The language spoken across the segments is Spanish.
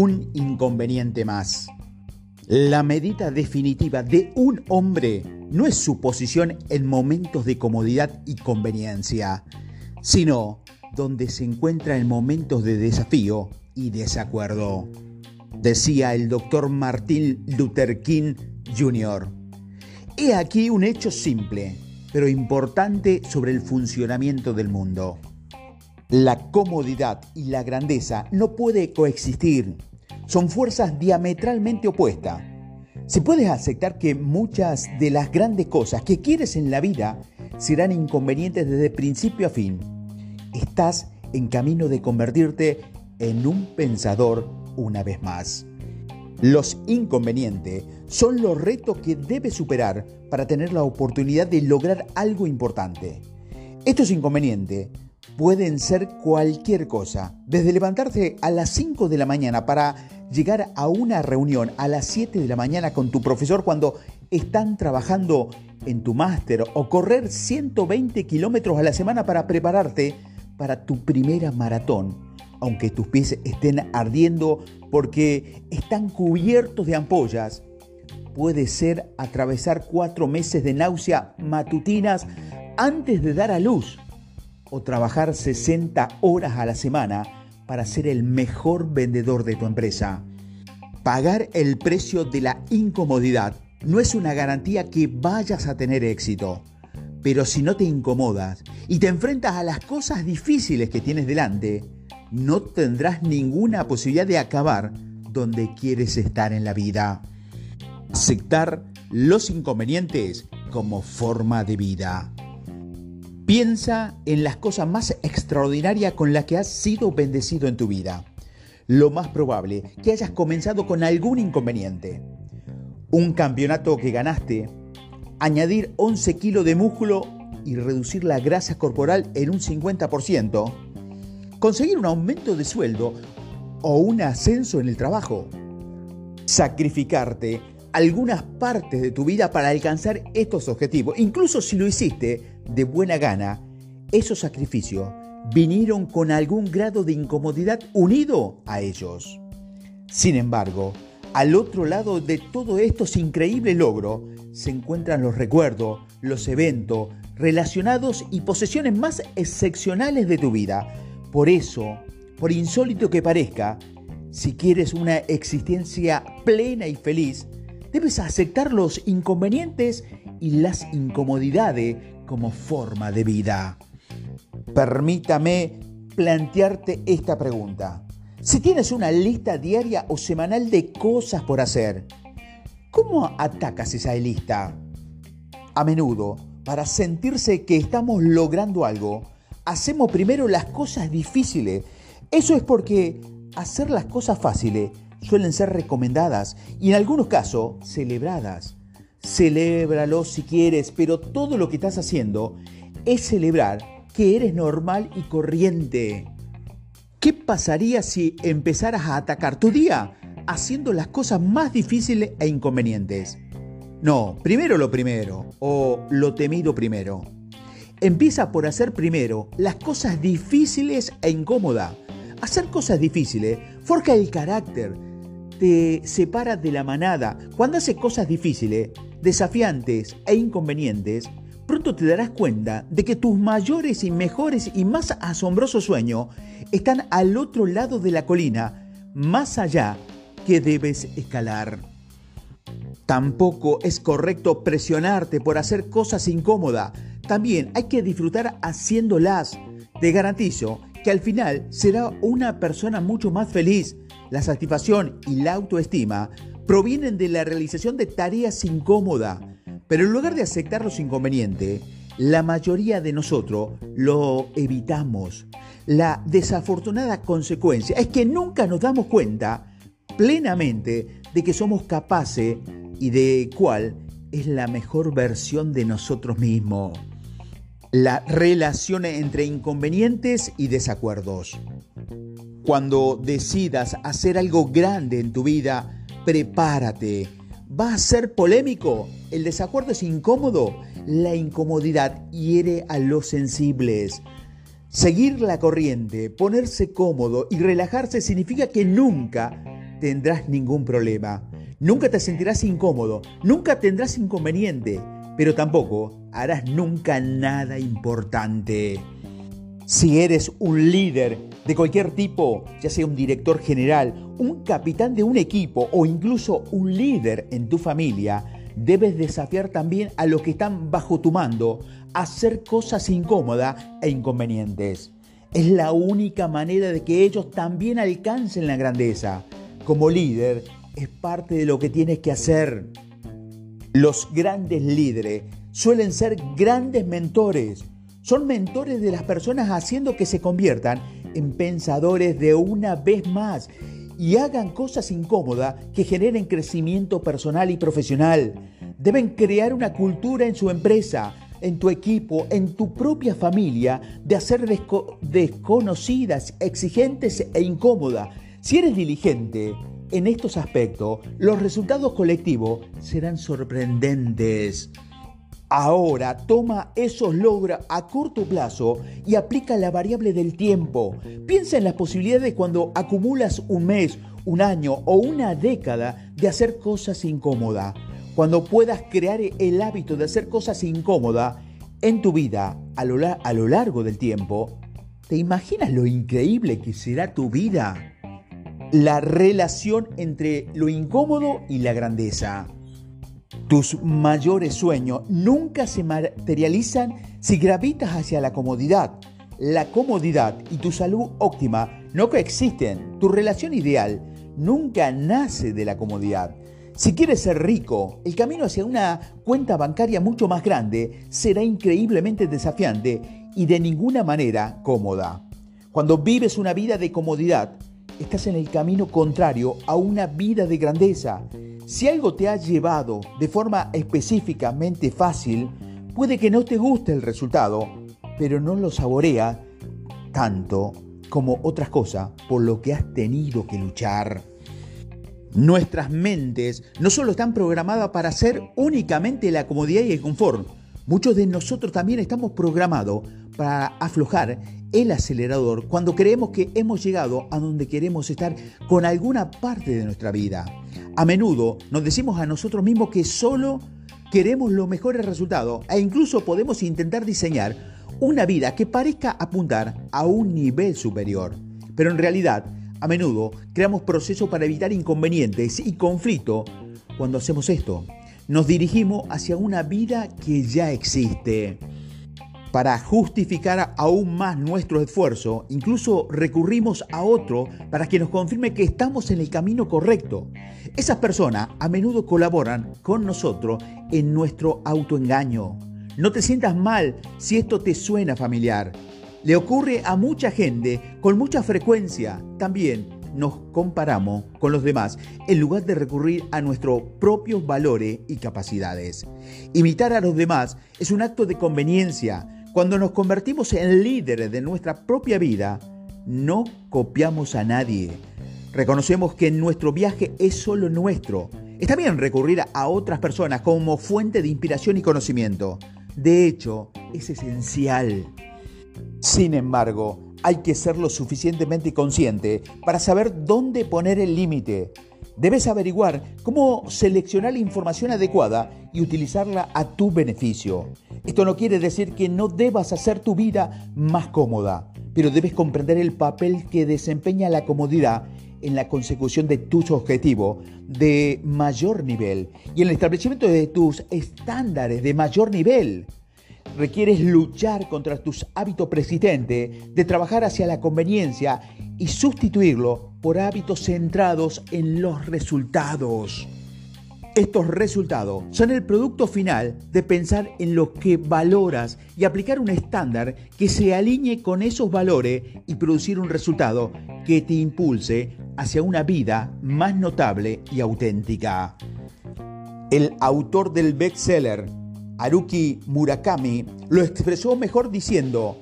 un inconveniente más. La medida definitiva de un hombre no es su posición en momentos de comodidad y conveniencia, sino donde se encuentra en momentos de desafío y desacuerdo, decía el doctor Martin Luther King Jr. He aquí un hecho simple, pero importante sobre el funcionamiento del mundo. La comodidad y la grandeza no puede coexistir. Son fuerzas diametralmente opuestas. Si puedes aceptar que muchas de las grandes cosas que quieres en la vida serán inconvenientes desde principio a fin, estás en camino de convertirte en un pensador una vez más. Los inconvenientes son los retos que debes superar para tener la oportunidad de lograr algo importante. Estos inconvenientes pueden ser cualquier cosa, desde levantarte a las 5 de la mañana para llegar a una reunión a las 7 de la mañana con tu profesor cuando están trabajando en tu máster o correr 120 kilómetros a la semana para prepararte para tu primera maratón, aunque tus pies estén ardiendo porque están cubiertos de ampollas. Puede ser atravesar cuatro meses de náusea matutinas antes de dar a luz o trabajar 60 horas a la semana para ser el mejor vendedor de tu empresa. Pagar el precio de la incomodidad no es una garantía que vayas a tener éxito, pero si no te incomodas y te enfrentas a las cosas difíciles que tienes delante, no tendrás ninguna posibilidad de acabar donde quieres estar en la vida. Aceptar los inconvenientes como forma de vida. Piensa en las cosas más extraordinarias con las que has sido bendecido en tu vida. Lo más probable que hayas comenzado con algún inconveniente. Un campeonato que ganaste, añadir 11 kilos de músculo y reducir la grasa corporal en un 50%, conseguir un aumento de sueldo o un ascenso en el trabajo, sacrificarte algunas partes de tu vida para alcanzar estos objetivos. Incluso si lo hiciste de buena gana, esos sacrificios vinieron con algún grado de incomodidad unido a ellos. Sin embargo, al otro lado de todo estos increíbles logros se encuentran los recuerdos, los eventos relacionados y posesiones más excepcionales de tu vida. Por eso, por insólito que parezca, si quieres una existencia plena y feliz, debes aceptar los inconvenientes y las incomodidades como forma de vida. Permítame plantearte esta pregunta. Si tienes una lista diaria o semanal de cosas por hacer, ¿cómo atacas esa lista? A menudo, para sentirse que estamos logrando algo, hacemos primero las cosas difíciles. Eso es porque hacer las cosas fáciles suelen ser recomendadas y en algunos casos celebradas. Celébralo si quieres, pero todo lo que estás haciendo es celebrar que eres normal y corriente. ¿Qué pasaría si empezaras a atacar tu día haciendo las cosas más difíciles e inconvenientes? No, primero lo primero o lo temido primero. Empieza por hacer primero las cosas difíciles e incómodas. Hacer cosas difíciles forja el carácter, te separa de la manada. Cuando haces cosas difíciles, desafiantes e inconvenientes, pronto te darás cuenta de que tus mayores y mejores y más asombrosos sueños están al otro lado de la colina, más allá que debes escalar. Tampoco es correcto presionarte por hacer cosas incómodas. También hay que disfrutar haciéndolas. Te garantizo que al final será una persona mucho más feliz. La satisfacción y la autoestima provienen de la realización de tareas incómodas, pero en lugar de aceptar los inconvenientes, la mayoría de nosotros lo evitamos. La desafortunada consecuencia es que nunca nos damos cuenta plenamente de que somos capaces y de cuál es la mejor versión de nosotros mismos la relación entre inconvenientes y desacuerdos. Cuando decidas hacer algo grande en tu vida, prepárate. ¿Va a ser polémico? ¿El desacuerdo es incómodo? La incomodidad hiere a los sensibles. Seguir la corriente, ponerse cómodo y relajarse significa que nunca tendrás ningún problema. Nunca te sentirás incómodo, nunca tendrás inconveniente, pero tampoco harás nunca nada importante. Si eres un líder de cualquier tipo, ya sea un director general, un capitán de un equipo o incluso un líder en tu familia, debes desafiar también a los que están bajo tu mando a hacer cosas incómodas e inconvenientes. Es la única manera de que ellos también alcancen la grandeza. Como líder, es parte de lo que tienes que hacer. Los grandes líderes suelen ser grandes mentores. Son mentores de las personas haciendo que se conviertan en pensadores de una vez más y hagan cosas incómodas que generen crecimiento personal y profesional. Deben crear una cultura en su empresa, en tu equipo, en tu propia familia, de hacer desconocidas, exigentes e incómodas. Si eres diligente en estos aspectos, los resultados colectivos serán sorprendentes. Ahora toma esos logros a corto plazo y aplica la variable del tiempo. Piensa en las posibilidades cuando acumulas un mes, un año o una década de hacer cosas incómodas. Cuando puedas crear el hábito de hacer cosas incómodas en tu vida a lo, a lo largo del tiempo, ¿te imaginas lo increíble que será tu vida? La relación entre lo incómodo y la grandeza. Tus mayores sueños nunca se materializan si gravitas hacia la comodidad. La comodidad y tu salud óptima no coexisten. Tu relación ideal nunca nace de la comodidad. Si quieres ser rico, el camino hacia una cuenta bancaria mucho más grande será increíblemente desafiante y de ninguna manera cómoda. Cuando vives una vida de comodidad, estás en el camino contrario a una vida de grandeza. Si algo te ha llevado de forma específicamente fácil, puede que no te guste el resultado, pero no lo saborea tanto como otras cosas por lo que has tenido que luchar. Nuestras mentes no solo están programadas para hacer únicamente la comodidad y el confort, muchos de nosotros también estamos programados para aflojar el acelerador cuando creemos que hemos llegado a donde queremos estar con alguna parte de nuestra vida. A menudo nos decimos a nosotros mismos que solo queremos los mejores resultados e incluso podemos intentar diseñar una vida que parezca apuntar a un nivel superior. Pero en realidad, a menudo creamos procesos para evitar inconvenientes y conflicto cuando hacemos esto. Nos dirigimos hacia una vida que ya existe. Para justificar aún más nuestro esfuerzo, incluso recurrimos a otro para que nos confirme que estamos en el camino correcto. Esas personas a menudo colaboran con nosotros en nuestro autoengaño. No te sientas mal si esto te suena familiar. Le ocurre a mucha gente con mucha frecuencia. También nos comparamos con los demás en lugar de recurrir a nuestros propios valores y capacidades. Imitar a los demás es un acto de conveniencia cuando nos convertimos en líderes de nuestra propia vida, no copiamos a nadie. Reconocemos que nuestro viaje es solo nuestro. Está bien recurrir a otras personas como fuente de inspiración y conocimiento. De hecho, es esencial. Sin embargo, hay que ser lo suficientemente consciente para saber dónde poner el límite. Debes averiguar cómo seleccionar la información adecuada y utilizarla a tu beneficio. Esto no quiere decir que no debas hacer tu vida más cómoda, pero debes comprender el papel que desempeña la comodidad en la consecución de tus objetivos de mayor nivel y en el establecimiento de tus estándares de mayor nivel. Requieres luchar contra tus hábitos persistentes de trabajar hacia la conveniencia y sustituirlo por hábitos centrados en los resultados. Estos resultados son el producto final de pensar en lo que valoras y aplicar un estándar que se alinee con esos valores y producir un resultado que te impulse hacia una vida más notable y auténtica. El autor del bestseller, Haruki Murakami, lo expresó mejor diciendo,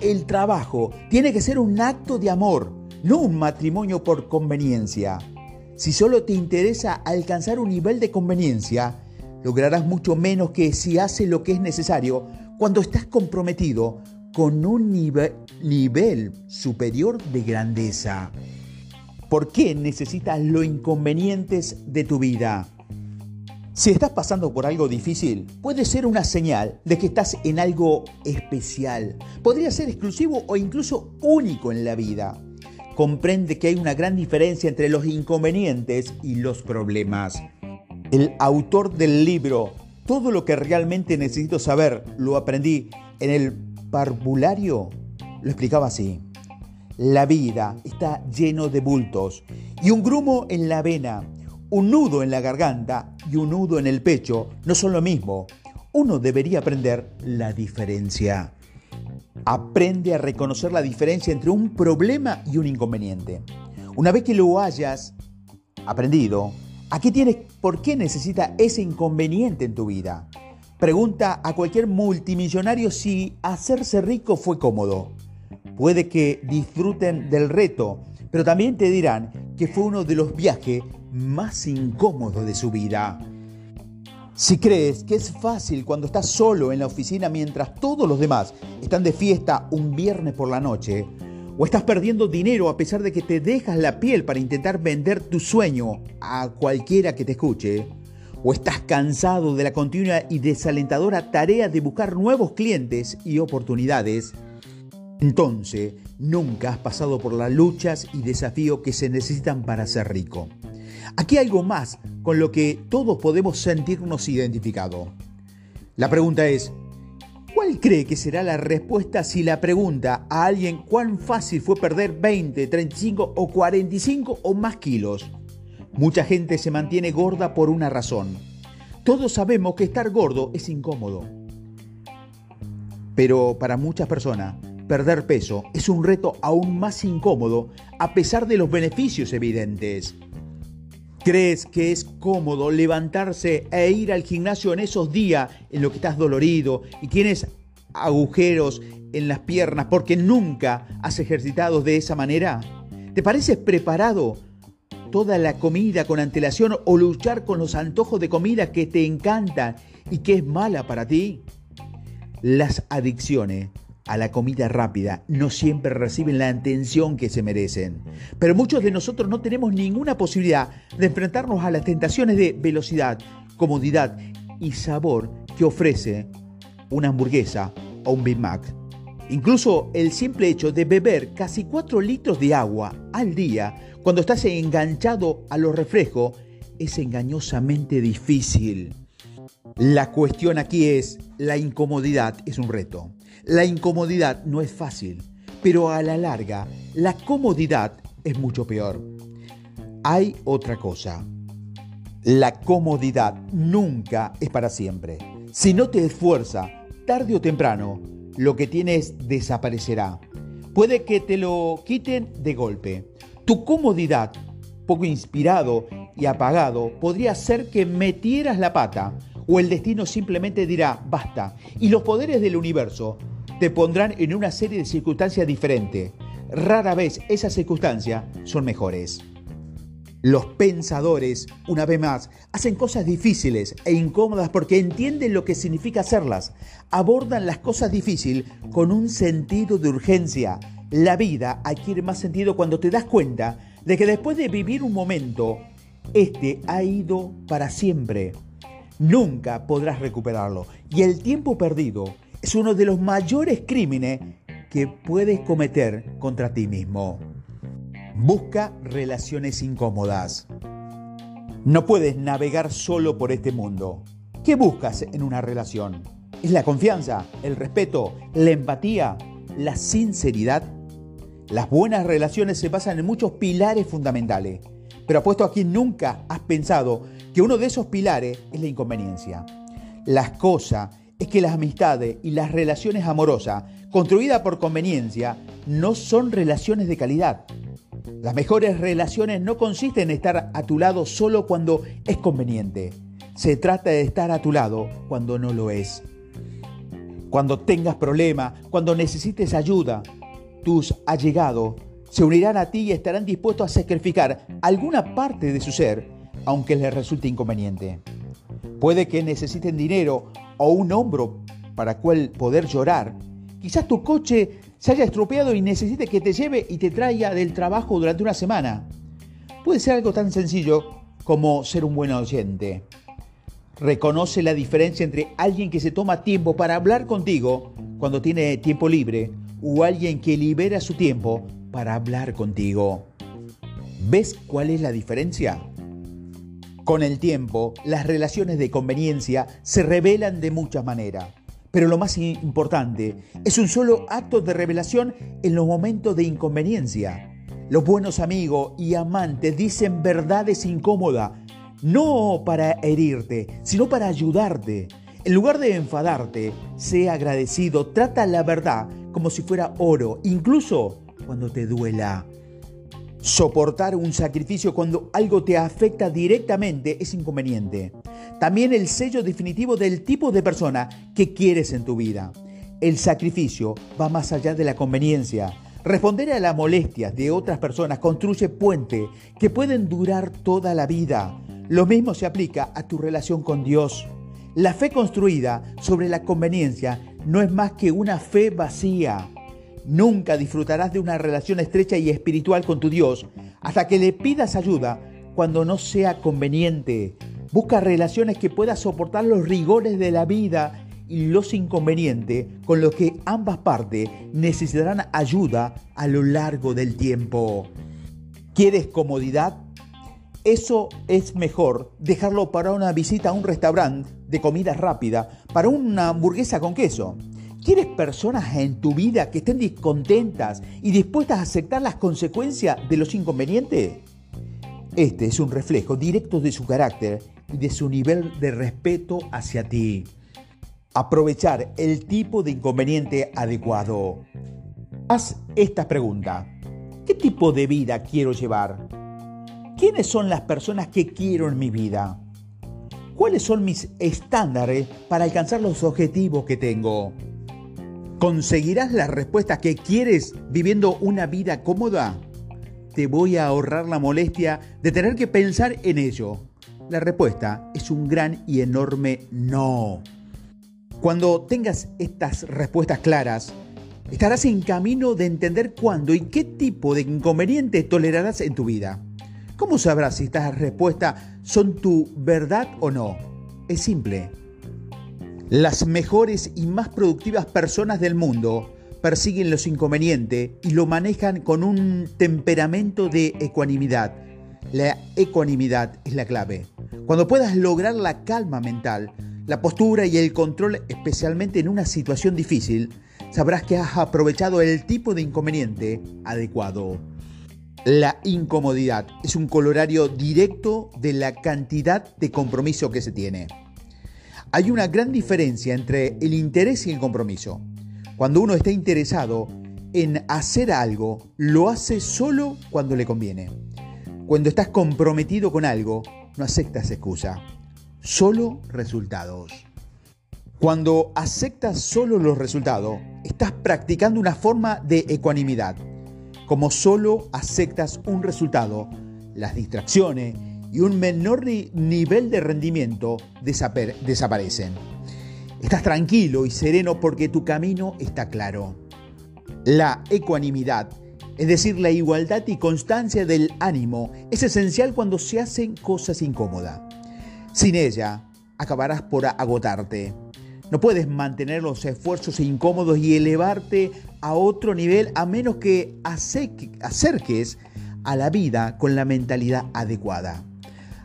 el trabajo tiene que ser un acto de amor, no un matrimonio por conveniencia. Si solo te interesa alcanzar un nivel de conveniencia, lograrás mucho menos que si haces lo que es necesario cuando estás comprometido con un nivel, superior de grandeza. ¿Por qué necesitas los inconvenientes de tu vida? Si estás pasando por algo difícil, puede ser una señal de que estás en algo especial. Podría ser exclusivo o incluso único en la vida. Comprende que hay una gran diferencia entre los inconvenientes y los problemas. El autor del libro Todo lo que realmente necesito saber lo aprendí en el parvulario lo explicaba así. La vida está lleno de bultos y un grumo en la vena, un nudo en la garganta y un nudo en el pecho no son lo mismo. Uno debería aprender la diferencia. Aprende a reconocer la diferencia entre un problema y un inconveniente. Una vez que lo hayas aprendido, ¿a qué tienes, por qué necesita ese inconveniente en tu vida? Pregunta a cualquier multimillonario si hacerse rico fue cómodo. Puede que disfruten del reto, pero también te dirán que fue uno de los viajes más incómodos de su vida. Si crees que es fácil cuando estás solo en la oficina mientras todos los demás están de fiesta un viernes por la noche, o estás perdiendo dinero a pesar de que te dejas la piel para intentar vender tu sueño a cualquiera que te escuche, o estás cansado de la continua y desalentadora tarea de buscar nuevos clientes y oportunidades, entonces nunca has pasado por las luchas y desafíos que se necesitan para ser rico. Aquí hay algo más con lo que todos podemos sentirnos identificados. La pregunta es, ¿cuál cree que será la respuesta si la pregunta a alguien cuán fácil fue perder 20, 35 o 45 o más kilos? Mucha gente se mantiene gorda por una razón. Todos sabemos que estar gordo es incómodo. Pero para muchas personas, perder peso es un reto aún más incómodo a pesar de los beneficios evidentes. ¿Crees que es cómodo levantarse e ir al gimnasio en esos días en los que estás dolorido y tienes agujeros en las piernas porque nunca has ejercitado de esa manera? ¿Te pareces preparado toda la comida con antelación o luchar con los antojos de comida que te encantan y que es mala para ti? Las adicciones a la comida rápida no siempre reciben la atención que se merecen. Pero muchos de nosotros no tenemos ninguna posibilidad de enfrentarnos a las tentaciones de velocidad, comodidad y sabor que ofrece una hamburguesa o un Big Mac. Incluso el simple hecho de beber casi 4 litros de agua al día cuando estás enganchado a los refrescos es engañosamente difícil. La cuestión aquí es, la incomodidad es un reto. La incomodidad no es fácil, pero a la larga, la comodidad es mucho peor. Hay otra cosa. La comodidad nunca es para siempre. Si no te esfuerza, tarde o temprano, lo que tienes desaparecerá. Puede que te lo quiten de golpe. Tu comodidad, poco inspirado y apagado, podría ser que metieras la pata o el destino simplemente dirá basta y los poderes del universo te pondrán en una serie de circunstancias diferentes. Rara vez esas circunstancias son mejores. Los pensadores, una vez más, hacen cosas difíciles e incómodas porque entienden lo que significa hacerlas. Abordan las cosas difíciles con un sentido de urgencia. La vida adquiere más sentido cuando te das cuenta de que después de vivir un momento, este ha ido para siempre. Nunca podrás recuperarlo. Y el tiempo perdido es uno de los mayores crímenes que puedes cometer contra ti mismo. Busca relaciones incómodas. No puedes navegar solo por este mundo. ¿Qué buscas en una relación? ¿Es la confianza, el respeto, la empatía, la sinceridad? Las buenas relaciones se basan en muchos pilares fundamentales, pero apuesto a quien nunca has pensado que uno de esos pilares es la inconveniencia. Las cosas es que las amistades y las relaciones amorosas construidas por conveniencia no son relaciones de calidad. Las mejores relaciones no consisten en estar a tu lado solo cuando es conveniente. Se trata de estar a tu lado cuando no lo es. Cuando tengas problemas, cuando necesites ayuda, tus allegados se unirán a ti y estarán dispuestos a sacrificar alguna parte de su ser, aunque les resulte inconveniente. Puede que necesiten dinero o un hombro para cual poder llorar. Quizás tu coche se haya estropeado y necesite que te lleve y te traiga del trabajo durante una semana. Puede ser algo tan sencillo como ser un buen oyente. Reconoce la diferencia entre alguien que se toma tiempo para hablar contigo cuando tiene tiempo libre o alguien que libera su tiempo para hablar contigo. ¿Ves cuál es la diferencia? Con el tiempo, las relaciones de conveniencia se revelan de muchas maneras, pero lo más importante es un solo acto de revelación en los momentos de inconveniencia. Los buenos amigos y amantes dicen verdades incómodas, no para herirte, sino para ayudarte. En lugar de enfadarte, sea agradecido, trata la verdad como si fuera oro, incluso cuando te duela. Soportar un sacrificio cuando algo te afecta directamente es inconveniente. También el sello definitivo del tipo de persona que quieres en tu vida. El sacrificio va más allá de la conveniencia. Responder a las molestias de otras personas construye puentes que pueden durar toda la vida. Lo mismo se aplica a tu relación con Dios. La fe construida sobre la conveniencia no es más que una fe vacía. Nunca disfrutarás de una relación estrecha y espiritual con tu Dios hasta que le pidas ayuda cuando no sea conveniente. Busca relaciones que puedas soportar los rigores de la vida y los inconvenientes con los que ambas partes necesitarán ayuda a lo largo del tiempo. ¿Quieres comodidad? Eso es mejor dejarlo para una visita a un restaurante de comida rápida, para una hamburguesa con queso. ¿Quieres personas en tu vida que estén descontentas y dispuestas a aceptar las consecuencias de los inconvenientes? Este es un reflejo directo de su carácter y de su nivel de respeto hacia ti. Aprovechar el tipo de inconveniente adecuado. Haz esta pregunta. ¿Qué tipo de vida quiero llevar? ¿Quiénes son las personas que quiero en mi vida? ¿Cuáles son mis estándares para alcanzar los objetivos que tengo? ¿Conseguirás las respuestas que quieres viviendo una vida cómoda? Te voy a ahorrar la molestia de tener que pensar en ello. La respuesta es un gran y enorme no. Cuando tengas estas respuestas claras, estarás en camino de entender cuándo y qué tipo de inconveniente tolerarás en tu vida. ¿Cómo sabrás si estas respuestas son tu verdad o no? Es simple las mejores y más productivas personas del mundo persiguen los inconvenientes y lo manejan con un temperamento de ecuanimidad. La ecuanimidad es la clave. Cuando puedas lograr la calma mental, la postura y el control, especialmente en una situación difícil, sabrás que has aprovechado el tipo de inconveniente adecuado. La incomodidad es un colorario directo de la cantidad de compromiso que se tiene. Hay una gran diferencia entre el interés y el compromiso. Cuando uno está interesado en hacer algo, lo hace solo cuando le conviene. Cuando estás comprometido con algo, no aceptas excusa, solo resultados. Cuando aceptas solo los resultados, estás practicando una forma de ecuanimidad. Como solo aceptas un resultado, las distracciones y un menor nivel de rendimiento desaparecen. Estás tranquilo y sereno porque tu camino está claro. La ecuanimidad, es decir, la igualdad y constancia del ánimo, es esencial cuando se hacen cosas incómodas. Sin ella, acabarás por agotarte. No puedes mantener los esfuerzos incómodos y elevarte a otro nivel a menos que acerques a la vida con la mentalidad adecuada.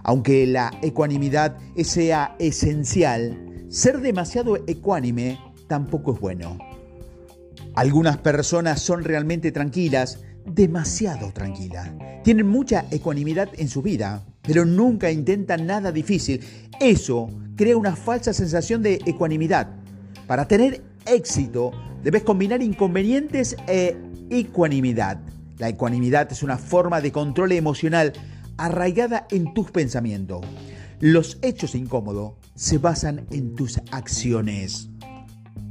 Aunque la ecuanimidad sea esencial, ser demasiado ecuánime tampoco es bueno. Algunas personas son realmente tranquilas, demasiado tranquilas. Tienen mucha ecuanimidad en su vida, pero nunca intentan nada difícil. Eso crea una falsa sensación de ecuanimidad. Para tener éxito, debes combinar inconvenientes e ecuanimidad. La ecuanimidad es una forma de control emocional arraigada en tus pensamientos. Los hechos incómodos se basan en tus acciones.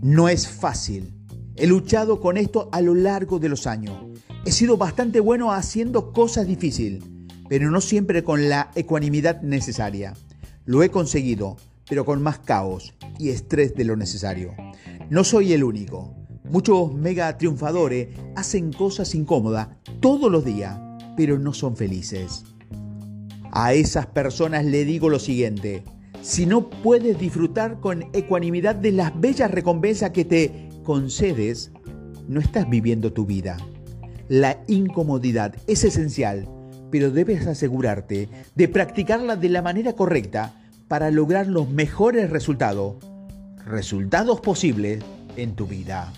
No es fácil. He luchado con esto a lo largo de los años. He sido bastante bueno haciendo cosas difíciles, pero no siempre con la ecuanimidad necesaria. Lo he conseguido, pero con más caos y estrés de lo necesario. No soy el único. Muchos mega triunfadores hacen cosas incómodas todos los días, pero no son felices. A esas personas le digo lo siguiente, si no puedes disfrutar con ecuanimidad de las bellas recompensas que te concedes, no estás viviendo tu vida. La incomodidad es esencial, pero debes asegurarte de practicarla de la manera correcta para lograr los mejores resultados, resultados posibles en tu vida.